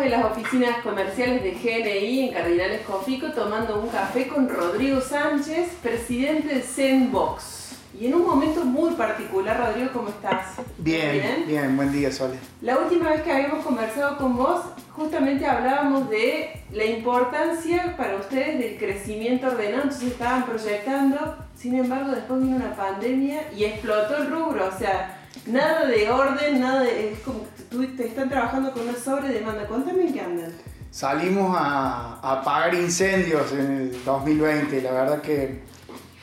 estamos en las oficinas comerciales de GNI en Cardinales Cofico tomando un café con Rodrigo Sánchez, presidente de Zenbox. Y en un momento muy particular, Rodrigo, ¿cómo estás? Bien, bien, buen día, Sole. La última vez que habíamos conversado con vos, justamente hablábamos de la importancia para ustedes del crecimiento ordenado, entonces estaban proyectando, sin embargo, después vino una pandemia y explotó el rubro, o sea, nada de orden, nada de. Es como que te están trabajando con una sobredemanda. Cuéntame en qué andan. Salimos a, apagar incendios en el 2020. La verdad que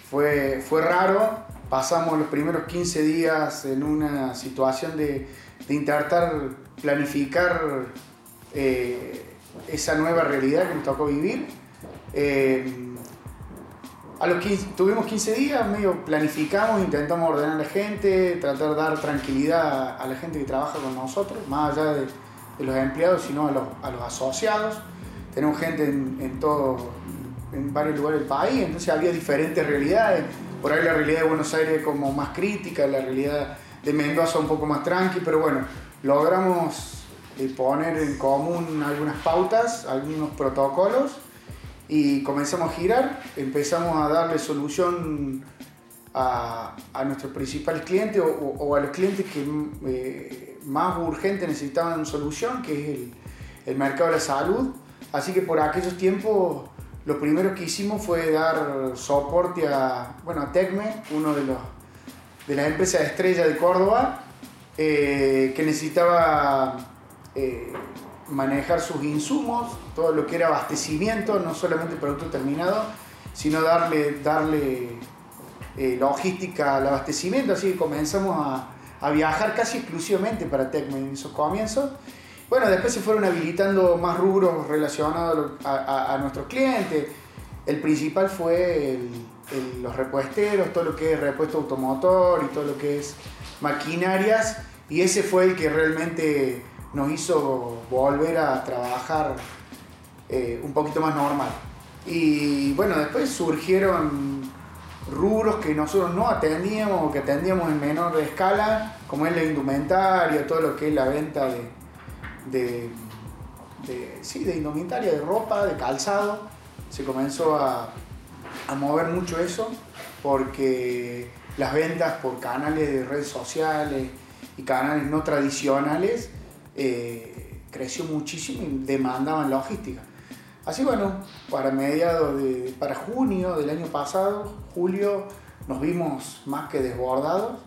fue, fue raro. Pasamos los primeros 15 días en una situación de, de intentar planificar eh, esa nueva realidad que nos tocó vivir. Eh, a los tuvimos 15 días, medio planificamos, intentamos ordenar a la gente, tratar de dar tranquilidad a la gente que trabaja con nosotros, más allá de, los empleados, sino a los, a los asociados. Tenemos gente en, en, todo, en varios lugares del país, entonces había diferentes realidades. Por ahí la realidad de Buenos Aires como más crítica, la realidad de Mendoza un poco más tranqui, pero bueno, logramos eh, poner en común algunas pautas, algunos protocolos y comenzamos a girar, empezamos a darle solución a, a nuestros principales clientes o, a los clientes que eh, más urgente necesitaban solución, que es el, el, mercado de la salud. Así que por aquellos tiempos lo primero que hicimos fue dar soporte a, bueno, a Tecme, uno de, los, de las empresas estrella de Córdoba, eh, que necesitaba eh, manejar sus insumos, todo lo que era abastecimiento, no solamente producto terminado, sino darle, darle eh, logística al abastecimiento, así que comenzamos a, viajar casi exclusivamente para Tecme en esos comienzos. Bueno, después se fueron habilitando más rubros relacionados a, a, nuestros clientes. El principal fue los repuesteros, todo lo que es repuesto automotor y todo lo que es maquinarias. Y ese fue el que realmente nos hizo volver a trabajar eh, un poquito más normal. Y bueno, después surgieron rubros que nosotros no atendíamos o que atendíamos en menor escala, como es la indumentaria, todo lo que es la venta de, de, sí, de indumentaria, de ropa, de calzado. Se comenzó a mover mucho eso porque las ventas por canales de redes sociales y canales no tradicionales eh, creció muchísimo y demandaban logística. Así bueno, para mediados de, para junio del año pasado, julio, nos vimos más que desbordados.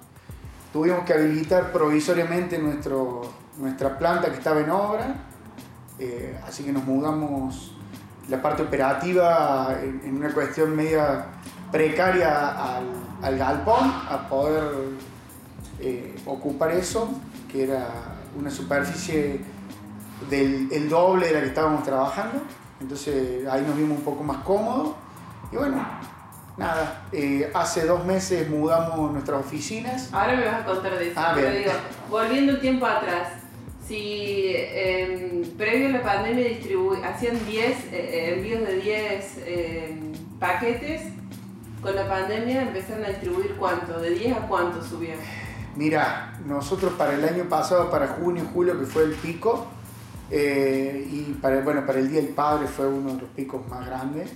Tuvimos que habilitar provisoriamente nuestro, nuestra planta que estaba en obra, eh, así que nos mudamos la parte operativa en, una cuestión media precaria al, al galpón, a poder eh, ocupar eso, que era una superficie del el doble de la que estábamos trabajando. Entonces ahí nos vimos un poco más cómodos. Y bueno, nada, eh, hace dos meses mudamos nuestras oficinas. Ahora me vas a contar de eso. Ah, pero digo, volviendo un tiempo atrás, si eh, previo a la pandemia hacían 10 eh, envíos de 10 em, paquetes, con la pandemia empezaron a distribuir cuánto, de 10 a cuánto subían. Mira, nosotros para el año pasado, para junio y julio, que fue el pico, eh, y para, bueno, para el Día del Padre fue uno de los picos más grandes.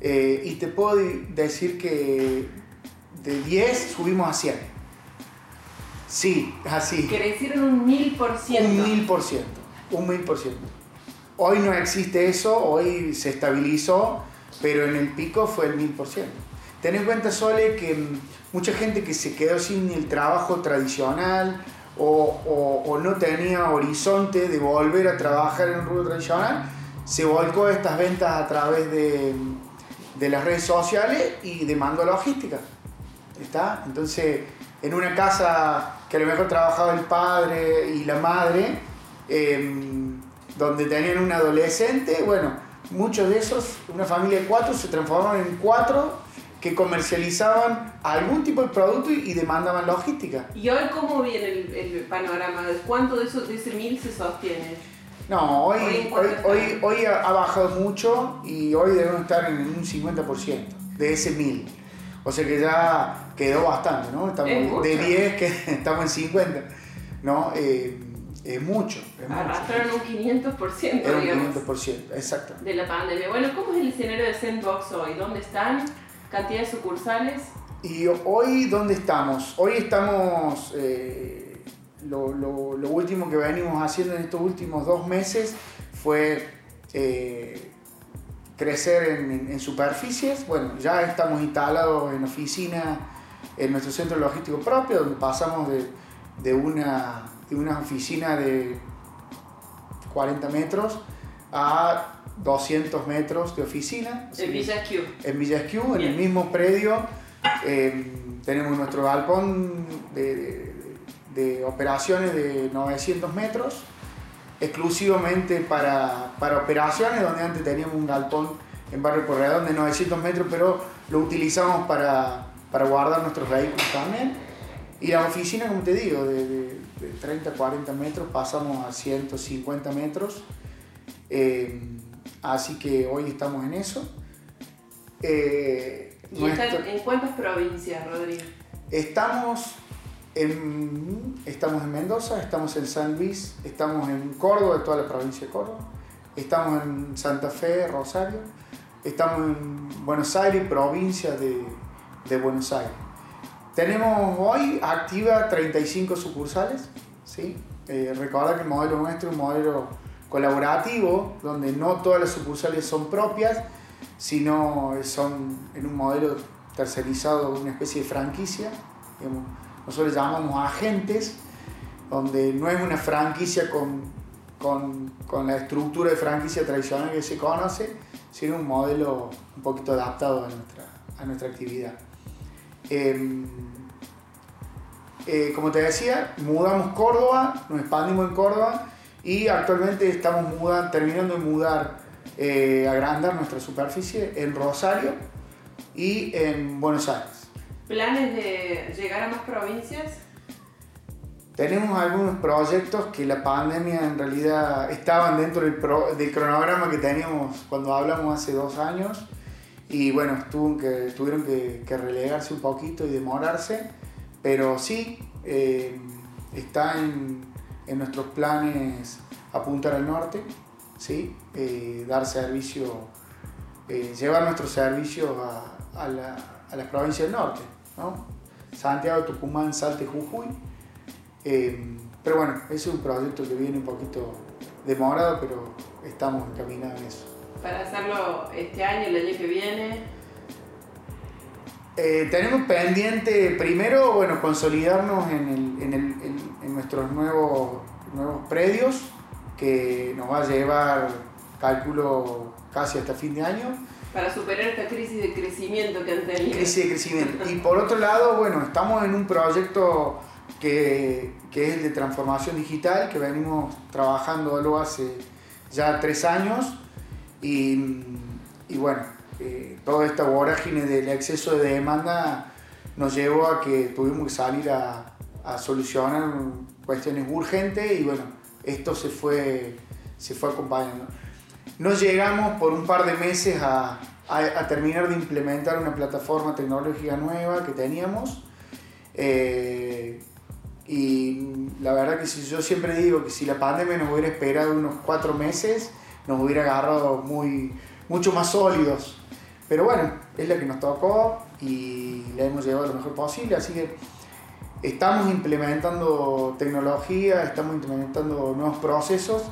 Eh, y te puedo decir que de 10 subimos a 100. Sí, así. Crecieron un mil por ciento. Un mil por ciento, un mil por ciento. Hoy no existe eso, hoy se estabilizó, pero en el pico fue el mil por ciento. Ten en cuenta, Sole, que mucha gente que se quedó sin el trabajo tradicional o, no tenía horizonte de volver a trabajar en un rubro tradicional, se volcó estas ventas a través de, las redes sociales y demandó logística. ¿Está? Entonces, en una casa que a lo mejor trabajaba el padre y la madre, em, donde tenían un adolescente, bueno, muchos de esos, una familia de cuatro, se transformaron en cuatro que comercializaban algún tipo de producto y, demandaban logística. ¿Y hoy cómo viene el, panorama? ¿Cuánto de, eso, de ese mil se sostiene? No, hoy, hoy, hoy, ha bajado mucho y hoy debemos estar en un 50% de ese mil. O sea que ya quedó bastante, ¿no? Estamos de 10 que estamos en 50, ¿no? Eh, Es mucho. Es Arrastraron un 500%, es un digamos. 500%, exacto. De la pandemia. Bueno, ¿cómo es el escenario de Sandbox hoy? ¿Dónde están? ¿Cantidad de sucursales? Y hoy, ¿dónde estamos? Hoy estamos, eh, lo, último que venimos haciendo en estos últimos dos meses fue eh, crecer en, en, superficies. Bueno, ya estamos instalados en oficina en nuestro centro logístico propio, donde pasamos de, de una de una oficina de 40 metros a 200 metros de oficina. En Villa Q. En Villa Q, en el mismo predio. Eh, tenemos nuestro galpón de, de, operaciones de 900 metros, exclusivamente para, para, operaciones, donde antes teníamos un galpón en Barrio Corredón de 900 metros, pero lo utilizamos para, para guardar nuestros vehículos también. Y la oficina, como te digo, de, de 30, 40 metros, pasamos a 150 metros. Eh, así que hoy estamos en eso. Eh, ¿Y están en cuántas provincias, Rodrigo? Estamos en, estamos en Mendoza, estamos en San Luis, estamos en Córdoba, toda la provincia de Córdoba, estamos en Santa Fe, Rosario, estamos en Buenos Aires, provincia de, de Buenos Aires. Tenemos hoy activa 35 sucursales. ¿sí? Eh, recuerda que el modelo nuestro es un modelo colaborativo, donde no todas las sucursales son propias, sino son en un modelo tercerizado, una especie de franquicia. Digamos, nosotros llamamos agentes, donde no es una franquicia con, con, con, la estructura de franquicia tradicional que se conoce, sino un modelo un poquito adaptado a nuestra, a nuestra actividad. Eh, eh, como te decía, mudamos Córdoba, nos expandimos en Córdoba y actualmente estamos terminando de mudar, eh, agrandar nuestra superficie en Rosario y en Buenos Aires. ¿Planes de llegar a más provincias? Tenemos algunos proyectos que la pandemia en realidad estaban dentro del, del cronograma que teníamos cuando hablamos hace dos años y bueno, que, tuvieron que, que, relegarse un poquito y demorarse, pero sí, eh, está en, en, nuestros planes apuntar al norte, ¿sí? Eh, dar servicio, eh, llevar nuestro servicio a, a, la, a, las provincias del norte, ¿no? Santiago, Tucumán, Salte, Jujuy. pero bueno, ese es un proyecto que viene un poquito demorado, pero estamos encaminados en eso para hacerlo este año, el año que viene? Eh, tenemos pendiente primero, bueno, consolidarnos en, el, en, el, en, nuestros nuevos, nuevos predios, que nos va a llevar, cálculo, casi hasta fin de año. Para superar esta crisis de crecimiento que han tenido. Crisis de crecimiento. Y por otro lado, bueno, estamos en un proyecto que, que es el de transformación digital, que venimos trabajando hace ya tres años y, y bueno, eh, toda esta vorágine del exceso de demanda nos llevó a que tuvimos que salir a, a solucionar cuestiones urgentes y bueno, esto se fue, se fue acompañando. No llegamos por un par de meses a, a, a terminar de implementar una plataforma tecnológica nueva que teníamos. Eh, y la verdad que si, yo siempre digo que si la pandemia nos hubiera esperado unos cuatro meses, nos hubiera agarrado muy, mucho más sólidos. Pero bueno, es la que nos tocó y la hemos llevado lo mejor posible, así que estamos implementando tecnología, estamos implementando nuevos procesos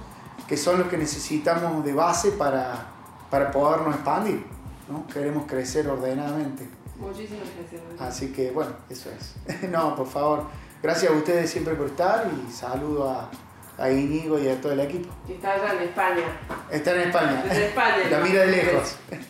que son los que necesitamos de base para, para podernos expandir. ¿no? Queremos crecer ordenadamente. Muchísimas gracias. Así que bueno, eso es. no, por favor, gracias a ustedes siempre por estar y saludo a, a Íñigo y a todo el equipo. Está allá en España. Está en España. Desde España. La mira de lejos.